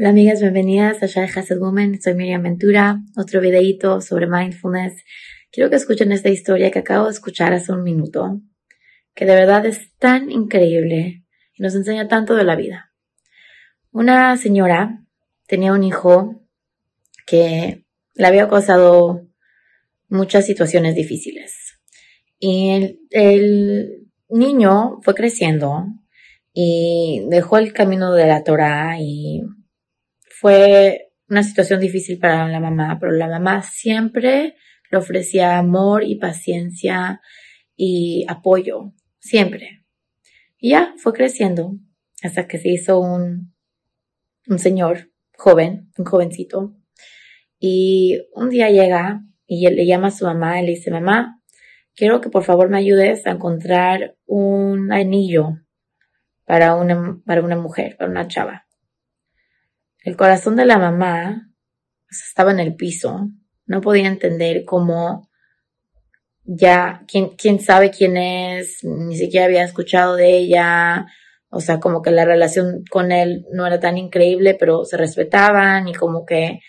Hola amigas, bienvenidas a Shai Hased Woman. Soy Miriam Ventura. Otro videito sobre mindfulness. Quiero que escuchen esta historia que acabo de escuchar hace un minuto, que de verdad es tan increíble y nos enseña tanto de la vida. Una señora tenía un hijo que le había causado muchas situaciones difíciles. Y el, el niño fue creciendo y dejó el camino de la Torah y fue una situación difícil para la mamá, pero la mamá siempre le ofrecía amor y paciencia y apoyo, siempre. Y ya fue creciendo hasta que se hizo un, un señor joven, un jovencito. Y un día llega y le llama a su mamá y le dice, mamá, quiero que por favor me ayudes a encontrar un anillo para una, para una mujer, para una chava. El corazón de la mamá pues, estaba en el piso. No podía entender cómo ya, quién, quién sabe quién es, ni siquiera había escuchado de ella. O sea, como que la relación con él no era tan increíble, pero se respetaban y como que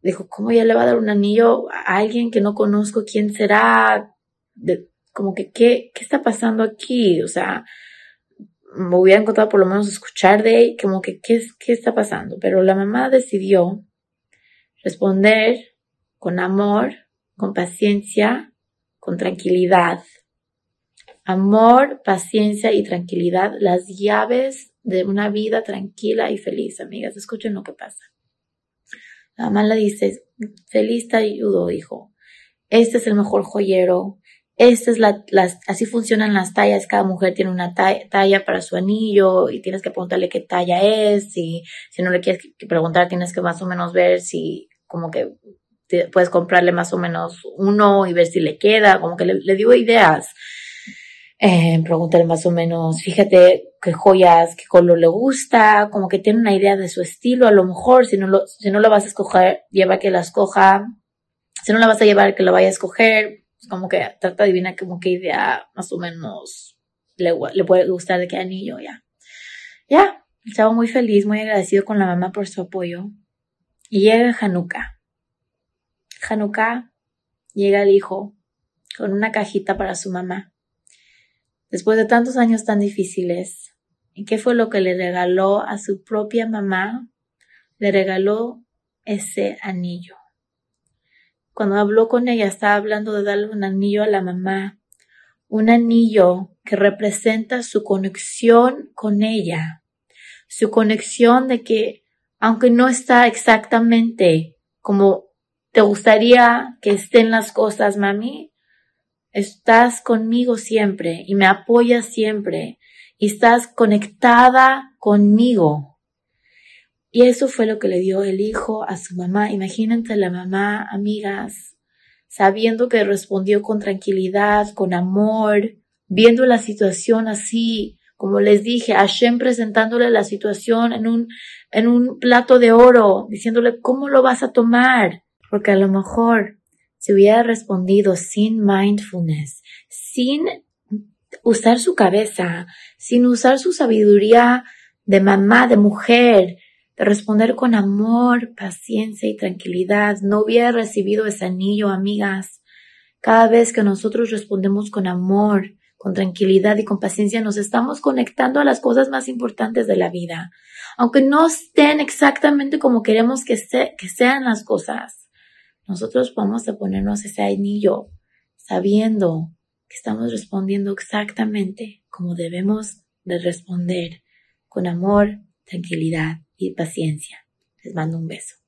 dijo, ¿cómo ya le va a dar un anillo a alguien que no conozco? ¿Quién será? De, como que, ¿qué, ¿qué está pasando aquí? O sea, me hubiera encontrado por lo menos escuchar de él, como que qué, qué está pasando. Pero la mamá decidió responder con amor, con paciencia, con tranquilidad. Amor, paciencia y tranquilidad, las llaves de una vida tranquila y feliz, amigas. Escuchen lo que pasa. La mamá le dice, feliz te ayudo, hijo. Este es el mejor joyero, esta es la, las, así funcionan las tallas, cada mujer tiene una talla, para su anillo y tienes que preguntarle qué talla es y si no le quieres preguntar tienes que más o menos ver si como que puedes comprarle más o menos uno y ver si le queda, como que le, le digo ideas. Eh, pregúntale más o menos, fíjate qué joyas, qué color le gusta, como que tiene una idea de su estilo, a lo mejor, si no lo, si no lo vas a escoger, lleva que la escoja, si no la vas a llevar, que lo vaya a escoger, como que trata de adivinar como qué idea más o menos le, le puede gustar de qué anillo, ya. Ya, estaba muy feliz, muy agradecido con la mamá por su apoyo. Y llega Hanukkah. Hanukkah llega el hijo con una cajita para su mamá. Después de tantos años tan difíciles, ¿y qué fue lo que le regaló a su propia mamá? Le regaló ese anillo. Cuando habló con ella, estaba hablando de darle un anillo a la mamá, un anillo que representa su conexión con ella, su conexión de que, aunque no está exactamente como te gustaría que estén las cosas, mami, estás conmigo siempre y me apoyas siempre y estás conectada conmigo. Y eso fue lo que le dio el hijo a su mamá. Imagínate la mamá, amigas, sabiendo que respondió con tranquilidad, con amor, viendo la situación así, como les dije, Hashem presentándole la situación en un, en un plato de oro, diciéndole cómo lo vas a tomar. Porque a lo mejor si hubiera respondido sin mindfulness, sin usar su cabeza, sin usar su sabiduría de mamá, de mujer, responder con amor, paciencia y tranquilidad. No hubiera recibido ese anillo, amigas. Cada vez que nosotros respondemos con amor, con tranquilidad y con paciencia, nos estamos conectando a las cosas más importantes de la vida. Aunque no estén exactamente como queremos que, que sean las cosas, nosotros vamos a ponernos ese anillo sabiendo que estamos respondiendo exactamente como debemos de responder, con amor, tranquilidad y paciencia. Les mando un beso.